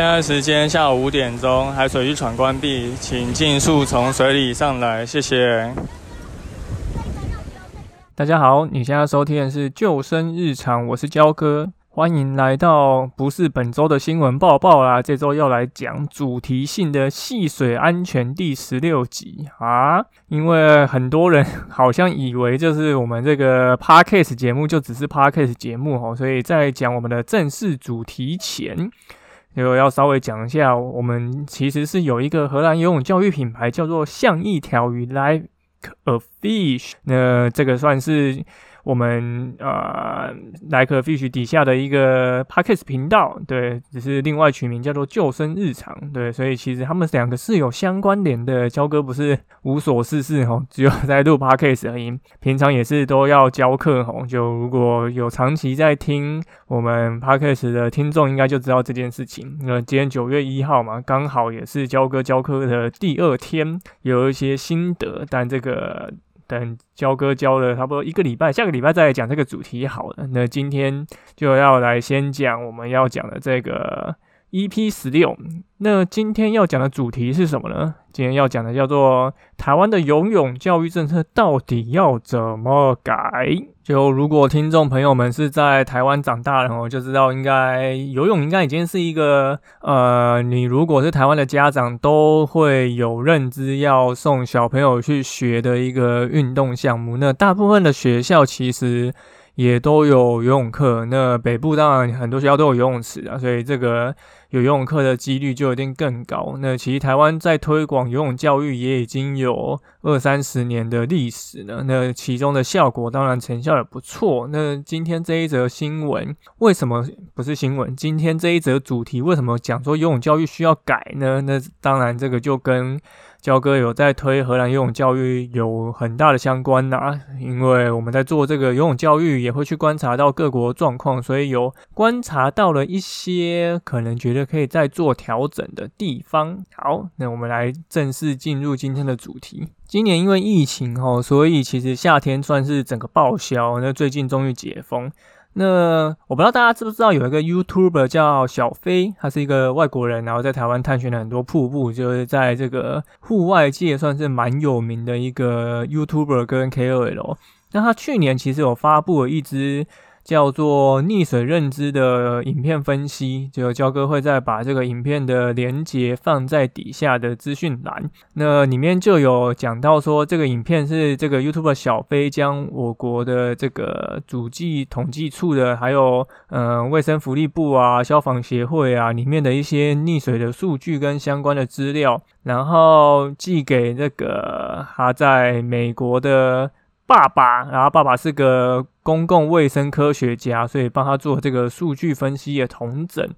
现在时间下午五点钟，海水浴场关闭，请尽速从水里上来，谢谢。大家好，你现在收听的是《救生日常》，我是焦哥，欢迎来到不是本周的新闻报报啦，这周要来讲主题性的戏水安全第十六集啊，因为很多人好像以为就是我们这个 podcast 节目就只是 podcast 节目哦，所以在讲我们的正式主题前，就要稍微讲一下，我们其实是有一个荷兰游泳教育品牌叫做像一条鱼 （Like。A fish，那这个算是我们呃，Like fish 底下的一个 Podcast 频道，对，只是另外取名叫做救生日常，对，所以其实他们两个是有相关联的。焦哥不是无所事事哈，只有在录 Podcast 而已，平常也是都要教课哈。就如果有长期在听我们 Podcast 的听众，应该就知道这件事情。那今天九月一号嘛，刚好也是焦哥教课的第二天，有一些心得，但这个。等交哥交了差不多一个礼拜，下个礼拜再来讲这个主题好了。那今天就要来先讲我们要讲的这个 EP 十六。那今天要讲的主题是什么呢？今天要讲的叫做台湾的游泳教育政策到底要怎么改？就如果听众朋友们是在台湾长大的，我就知道应该游泳应该已经是一个呃，你如果是台湾的家长都会有认知要送小朋友去学的一个运动项目。那大部分的学校其实也都有游泳课。那北部当然很多学校都有游泳池啊，所以这个。有游泳课的几率就一定更高。那其实台湾在推广游泳教育也已经有二三十年的历史了。那其中的效果当然成效也不错。那今天这一则新闻为什么不是新闻？今天这一则主题为什么讲说游泳教育需要改呢？那当然这个就跟。焦哥有在推荷兰游泳教育，有很大的相关呐，因为我们在做这个游泳教育，也会去观察到各国状况，所以有观察到了一些可能觉得可以再做调整的地方。好，那我们来正式进入今天的主题。今年因为疫情哦，所以其实夏天算是整个报销。那最近终于解封。那我不知道大家知不知道有一个 YouTuber 叫小飞，他是一个外国人，然后在台湾探寻了很多瀑布，就是在这个户外界算是蛮有名的一个 YouTuber 跟 KOL。那他去年其实有发布了一支。叫做溺水认知的影片分析，就焦哥会再把这个影片的连接放在底下的资讯栏。那里面就有讲到说，这个影片是这个 YouTube 小飞将我国的这个主计统计处的，还有嗯卫生福利部啊、消防协会啊里面的一些溺水的数据跟相关的资料，然后寄给这个他在美国的。爸爸，然后爸爸是个公共卫生科学家，所以帮他做这个数据分析的同整。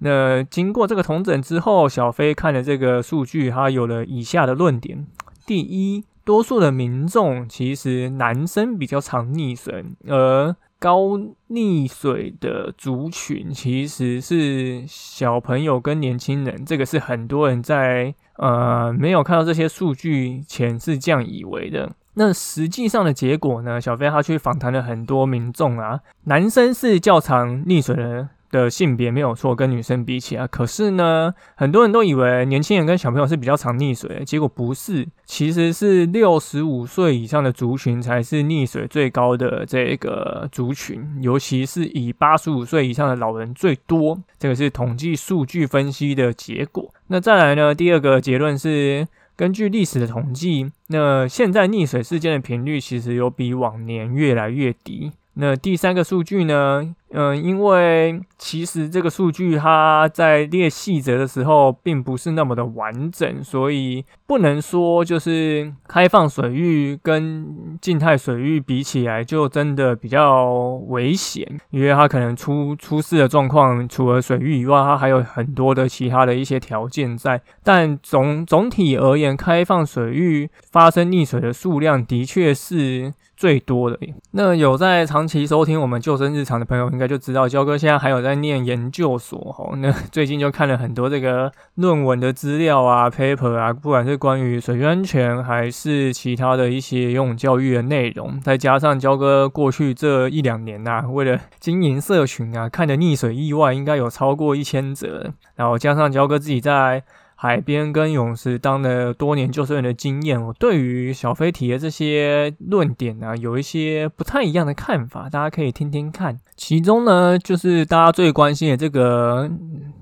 那经过这个同整之后，小飞看了这个数据，他有了以下的论点：第一，多数的民众其实男生比较常溺水，而高溺水的族群其实是小朋友跟年轻人。这个是很多人在呃没有看到这些数据前是这样以为的。那实际上的结果呢？小飞他去访谈了很多民众啊，男生是较常溺水的的性别没有错，跟女生比起来，可是呢，很多人都以为年轻人跟小朋友是比较常溺水，结果不是，其实是六十五岁以上的族群才是溺水最高的这个族群，尤其是以八十五岁以上的老人最多，这个是统计数据分析的结果。那再来呢，第二个结论是。根据历史的统计，那现在溺水事件的频率其实有比往年越来越低。那第三个数据呢？嗯，因为其实这个数据它在列细则的时候并不是那么的完整，所以不能说就是开放水域跟静态水域比起来就真的比较危险，因为它可能出出事的状况，除了水域以外，它还有很多的其他的一些条件在。但总总体而言，开放水域发生溺水的数量的确是最多的。那有在长期收听我们救生日常的朋友。应该就知道，焦哥现在还有在念研究所哦。那 最近就看了很多这个论文的资料啊、paper 啊，不管是关于水域安全还是其他的一些游泳教育的内容，再加上焦哥过去这一两年呐，为了经营社群啊，看的溺水意外应该有超过一千则，然后加上焦哥自己在。海边跟泳池当了多年救生员的经验，我对于小飞提的这些论点呢，有一些不太一样的看法，大家可以听听看。其中呢，就是大家最关心的这个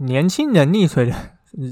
年轻人溺水的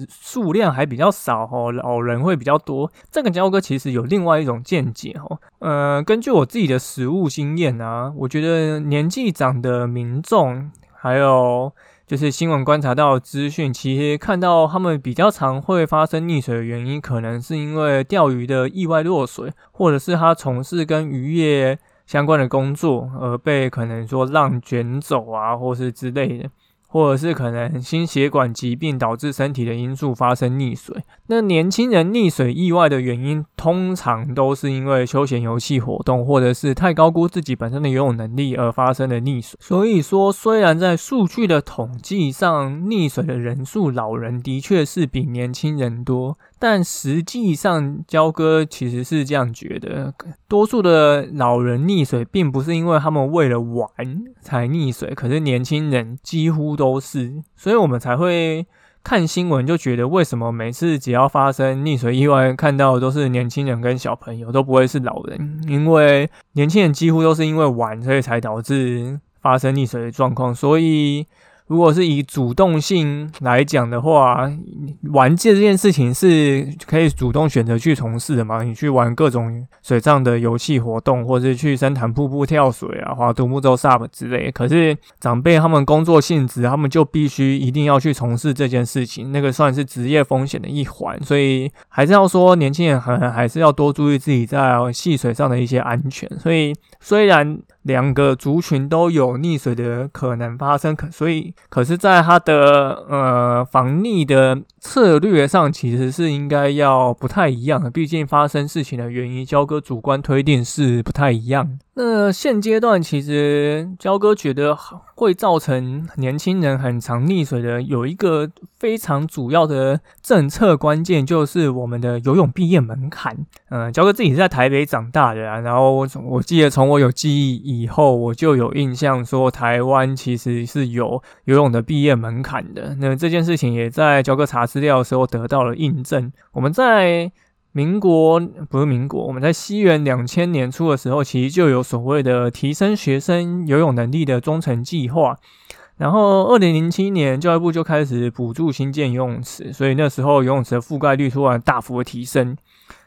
数量还比较少哦，老人会比较多。这个焦哥其实有另外一种见解哦，呃，根据我自己的实务经验啊，我觉得年纪长的民众还有。就是新闻观察到资讯，其实看到他们比较常会发生溺水的原因，可能是因为钓鱼的意外落水，或者是他从事跟渔业相关的工作而被可能说浪卷走啊，或是之类的。或者是可能心血管疾病导致身体的因素发生溺水。那年轻人溺水意外的原因，通常都是因为休闲游戏活动，或者是太高估自己本身的游泳能力而发生的溺水。所以说，虽然在数据的统计上，溺水的人数，老人的确是比年轻人多。但实际上，焦哥其实是这样觉得：多数的老人溺水，并不是因为他们为了玩才溺水，可是年轻人几乎都是，所以我们才会看新闻就觉得，为什么每次只要发生溺水意外，看到的都是年轻人跟小朋友，都不会是老人，因为年轻人几乎都是因为玩，所以才导致发生溺水的状况，所以。如果是以主动性来讲的话，玩戒这件事情是可以主动选择去从事的嘛？你去玩各种水上的游戏活动，或者是去深潭瀑布跳水啊，划独木舟、SUP 之类。可是长辈他们工作性质，他们就必须一定要去从事这件事情，那个算是职业风险的一环。所以还是要说，年轻人还还是要多注意自己在戏水上的一些安全。所以虽然。两个族群都有溺水的可能发生，可所以可是，在他的呃防逆的策略上，其实是应该要不太一样的。毕竟发生事情的原因，交哥主观推定是不太一样。那现阶段其实焦哥觉得会造成年轻人很常溺水的，有一个非常主要的政策关键，就是我们的游泳毕业门槛。嗯，焦哥自己是在台北长大的啊，然后我记得从我有记忆以后，我就有印象说台湾其实是有游泳的毕业门槛的。那这件事情也在焦哥查资料的时候得到了印证。我们在民国不是民国，我们在西元两千年初的时候，其实就有所谓的提升学生游泳能力的中程计划。然后二零零七年，教育部就开始补助新建游泳池，所以那时候游泳池的覆盖率突然大幅的提升。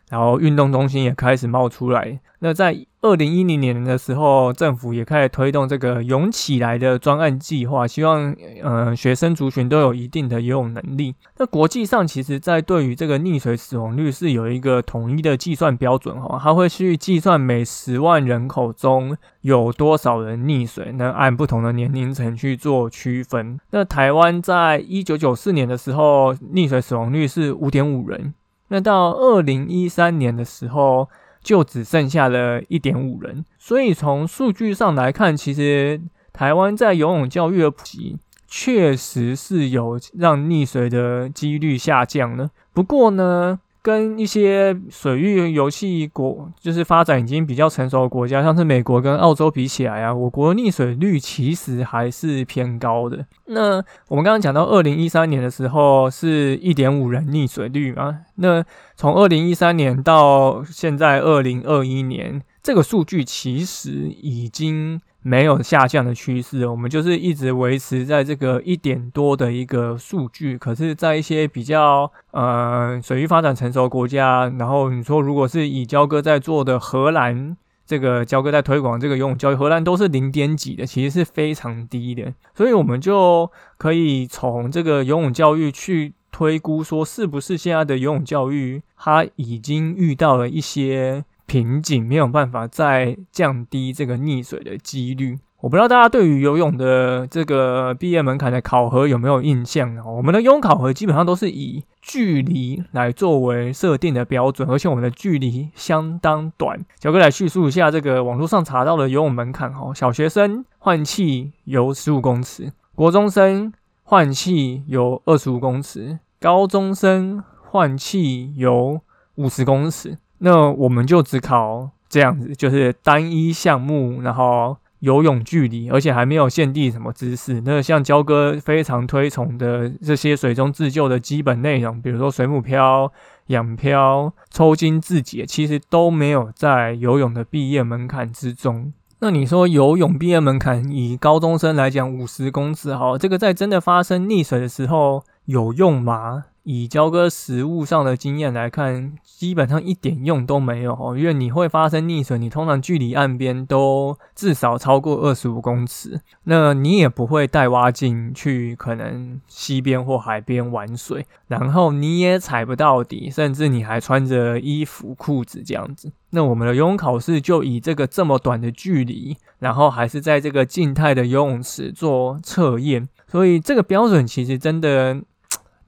然后运动中心也开始冒出来。那在二零一零年的时候，政府也开始推动这个“涌起来”的专案计划，希望呃学生族群都有一定的游泳能力。那国际上其实，在对于这个溺水死亡率是有一个统一的计算标准哈，它会去计算每十万人口中有多少人溺水，那按不同的年龄层去做区分。那台湾在一九九四年的时候，溺水死亡率是五点五人。那到二零一三年的时候，就只剩下了一点五人。所以从数据上来看，其实台湾在游泳教育的普及，确实是有让溺水的几率下降呢。不过呢，跟一些水域游戏国，就是发展已经比较成熟的国家，像是美国跟澳洲比起来啊，我国溺水率其实还是偏高的。那我们刚刚讲到二零一三年的时候是一点五人溺水率嘛？那从二零一三年到现在二零二一年，这个数据其实已经。没有下降的趋势，我们就是一直维持在这个一点多的一个数据。可是，在一些比较呃水域发展成熟国家，然后你说如果是以交哥在做的荷兰，这个交哥在推广这个游泳教育，荷兰都是零点几的，其实是非常低的。所以，我们就可以从这个游泳教育去推估，说是不是现在的游泳教育它已经遇到了一些。瓶颈没有办法再降低这个溺水的几率。我不知道大家对于游泳的这个毕业门槛的考核有没有印象啊？我们的游泳考核基本上都是以距离来作为设定的标准，而且我们的距离相当短。小哥来叙述一下这个网络上查到的游泳门槛哈，小学生换气游十五公尺，国中生换气游二十五公尺，高中生换气游五十公尺。那我们就只考这样子，就是单一项目，然后。游泳距离，而且还没有限定什么姿势。那像焦哥非常推崇的这些水中自救的基本内容，比如说水母漂、仰漂、抽筋自解，其实都没有在游泳的毕业门槛之中。那你说游泳毕业门槛以高中生来讲五十公尺，好，这个在真的发生溺水的时候有用吗？以交割实物上的经验来看，基本上一点用都没有哦，因为你会发生溺水，你通常距离岸边都至少超过二十五公尺，那你也不会带蛙镜去可能溪边或海边玩水，然后你也踩不到底，甚至你还穿着衣服裤子这样子。那我们的游泳考试就以这个这么短的距离，然后还是在这个静态的游泳池做测验，所以这个标准其实真的。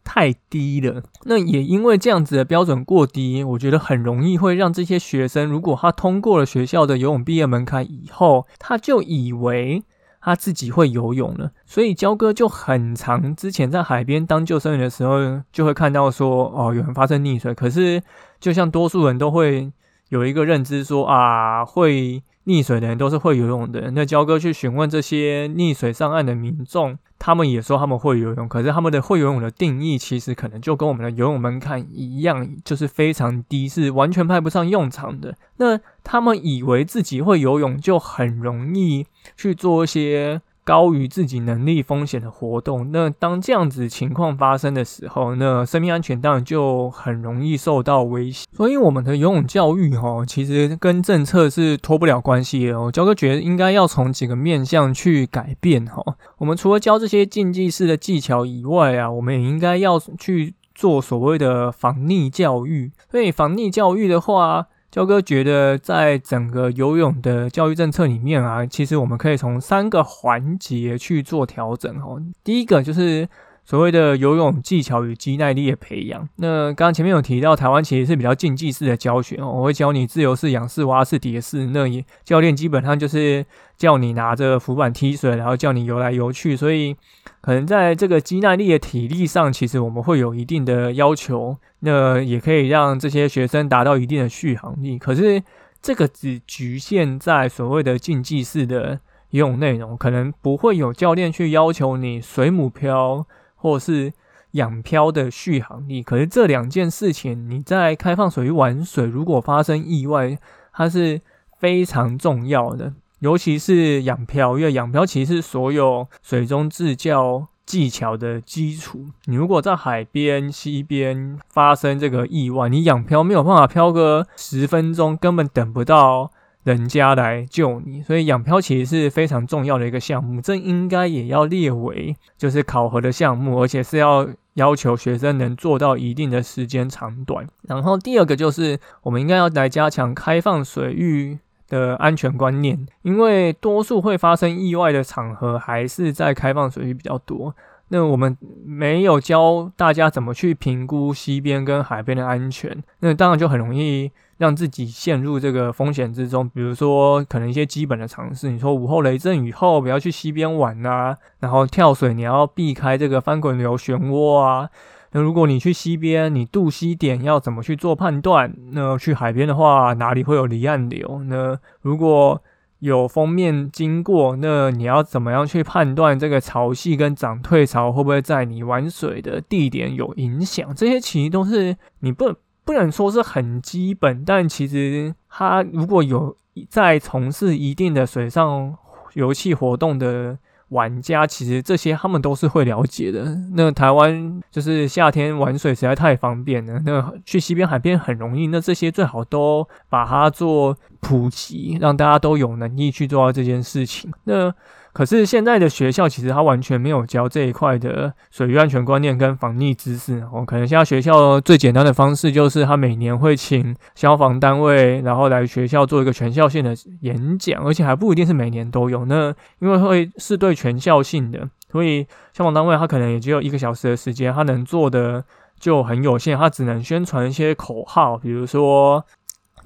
太低了，那也因为这样子的标准过低，我觉得很容易会让这些学生，如果他通过了学校的游泳毕业门槛以后，他就以为他自己会游泳了。所以焦哥就很长之前在海边当救生员的时候，就会看到说，哦，有人发生溺水。可是就像多数人都会有一个认知说，啊，会溺水的人都是会游泳的人。那焦哥去询问这些溺水上岸的民众。他们也说他们会游泳，可是他们的会游泳的定义其实可能就跟我们的游泳门槛一样，就是非常低，是完全派不上用场的。那他们以为自己会游泳，就很容易去做一些。高于自己能力风险的活动，那当这样子情况发生的时候，那生命安全当然就很容易受到威胁。所以我们的游泳教育哈，其实跟政策是脱不了关系的哦。焦哥觉得应该要从几个面向去改变哈。我们除了教这些竞技式的技巧以外啊，我们也应该要去做所谓的防溺教育。所以防溺教育的话。焦哥觉得，在整个游泳的教育政策里面啊，其实我们可以从三个环节去做调整哦。第一个就是。所谓的游泳技巧与肌耐力的培养，那刚刚前面有提到，台湾其实是比较竞技式的教学哦。我会教你自由式、仰式、蛙式、蝶式，那也教练基本上就是叫你拿着浮板踢水，然后叫你游来游去。所以可能在这个肌耐力的体力上，其实我们会有一定的要求。那也可以让这些学生达到一定的续航力。可是这个只局限在所谓的竞技式的游泳内容，可能不会有教练去要求你水母漂。或是仰漂的续航力，可是这两件事情，你在开放水域玩水，如果发生意外，它是非常重要的。尤其是仰漂，因为仰漂其实是所有水中自教技巧的基础。你如果在海边、溪边发生这个意外，你仰漂没有办法漂个十分钟，根本等不到。人家来救你，所以养漂其实是非常重要的一个项目，这应该也要列为就是考核的项目，而且是要要求学生能做到一定的时间长短。然后第二个就是我们应该要来加强开放水域的安全观念，因为多数会发生意外的场合还是在开放水域比较多。那我们没有教大家怎么去评估溪边跟海边的安全，那当然就很容易让自己陷入这个风险之中。比如说，可能一些基本的常识，你说午后雷阵雨后不要去溪边玩啊，然后跳水你要避开这个翻滚流漩涡啊。那如果你去溪边，你渡溪点要怎么去做判断？那去海边的话，哪里会有离岸流？那如果有封面经过，那你要怎么样去判断这个潮汐跟涨退潮会不会在你玩水的地点有影响？这些其实都是你不不能说是很基本，但其实他如果有在从事一定的水上游戏活动的。玩家其实这些他们都是会了解的。那台湾就是夏天玩水实在太方便了，那去西边海边很容易。那这些最好都把它做普及，让大家都有能力去做到这件事情。那可是现在的学校其实它完全没有教这一块的水域安全观念跟防溺知识。哦，可能现在学校最简单的方式就是他每年会请消防单位，然后来学校做一个全校性的演讲，而且还不一定是每年都有。那因为会是对全校性的，所以消防单位他可能也只有一个小时的时间，他能做的就很有限，他只能宣传一些口号，比如说。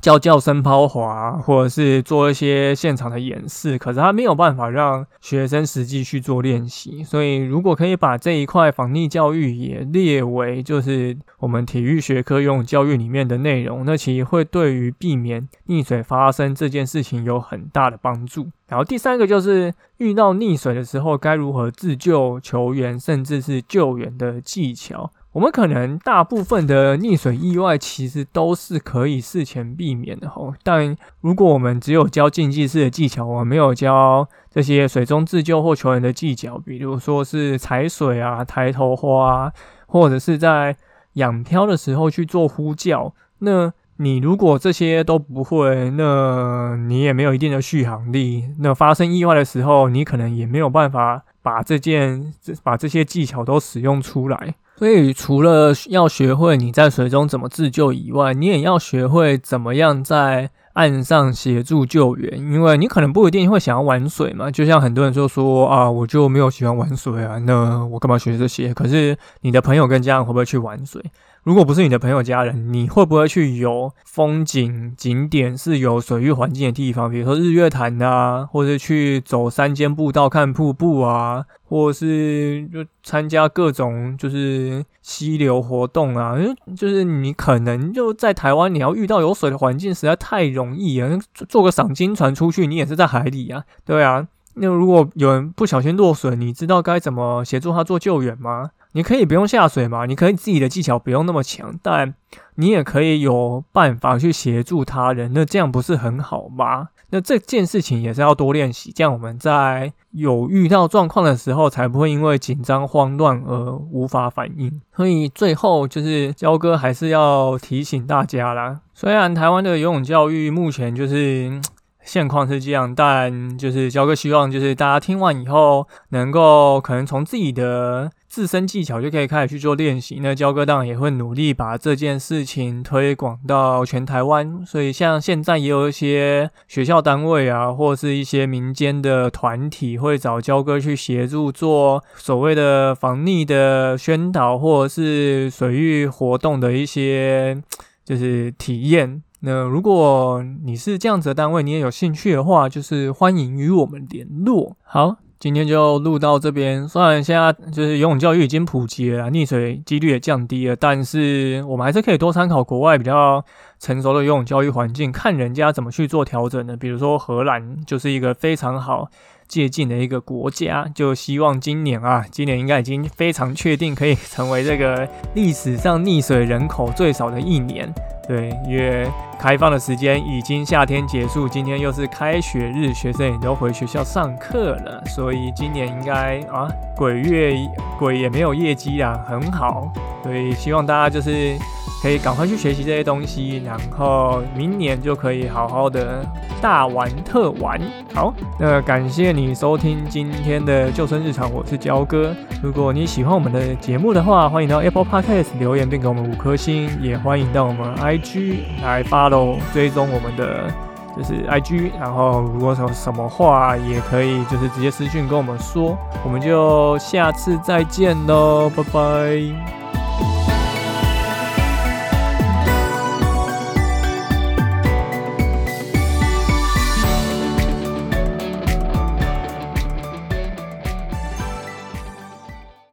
叫叫声抛滑，或者是做一些现场的演示，可是他没有办法让学生实际去做练习。所以，如果可以把这一块防溺教育也列为就是我们体育学科用教育里面的内容，那其实会对于避免溺水发生这件事情有很大的帮助。然后第三个就是遇到溺水的时候该如何自救球员，甚至是救援的技巧。我们可能大部分的溺水意外其实都是可以事前避免的吼，但如果我们只有教竞技式的技巧，我们没有教这些水中自救或求援的技巧，比如说是踩水啊、抬头花，或者是在仰漂的时候去做呼叫，那你如果这些都不会，那你也没有一定的续航力，那发生意外的时候，你可能也没有办法把这件、把这些技巧都使用出来。所以，除了要学会你在水中怎么自救以外，你也要学会怎么样在岸上协助救援。因为你可能不一定会想要玩水嘛，就像很多人就说啊，我就没有喜欢玩水啊，那我干嘛学这些？可是你的朋友跟家人会不会去玩水？如果不是你的朋友家人，你会不会去游风景景点是有水域环境的地方？比如说日月潭啊，或者去走山间步道看瀑布啊，或者是就参加各种就是溪流活动啊？就是你可能就在台湾，你要遇到有水的环境实在太容易了。坐个赏金船出去，你也是在海里啊，对啊。那如果有人不小心落水，你知道该怎么协助他做救援吗？你可以不用下水嘛？你可以自己的技巧不用那么强，但你也可以有办法去协助他人。那这样不是很好吗？那这件事情也是要多练习，这样我们在有遇到状况的时候，才不会因为紧张慌乱而无法反应。所以最后就是焦哥还是要提醒大家啦，虽然台湾的游泳教育目前就是。现况是这样，但就是焦哥希望，就是大家听完以后，能够可能从自己的自身技巧就可以开始去做练习。那焦哥当然也会努力把这件事情推广到全台湾。所以像现在也有一些学校单位啊，或是一些民间的团体，会找焦哥去协助做所谓的防溺的宣导，或者是水域活动的一些就是体验。那如果你是这样子的单位，你也有兴趣的话，就是欢迎与我们联络。好，今天就录到这边。虽然现在就是游泳教育已经普及了，溺水几率也降低了，但是我们还是可以多参考国外比较成熟的游泳教育环境，看人家怎么去做调整的。比如说荷兰就是一个非常好借鉴的一个国家。就希望今年啊，今年应该已经非常确定可以成为这个历史上溺水人口最少的一年。对，因为开放的时间已经夏天结束，今天又是开学日，学生也都回学校上课了，所以今年应该啊，鬼月鬼也没有业绩啊，很好。所以希望大家就是可以赶快去学习这些东西，然后明年就可以好好的大玩特玩。好，那感谢你收听今天的救生日常，我是焦哥。如果你喜欢我们的节目的话，欢迎到 Apple Podcast 留言并给我们五颗星，也欢迎到我们 i IG 来 follow 追踪我们的就是 IG。然后如果有什么话，也可以就是直接私讯跟我们说。我们就下次再见喽，拜拜。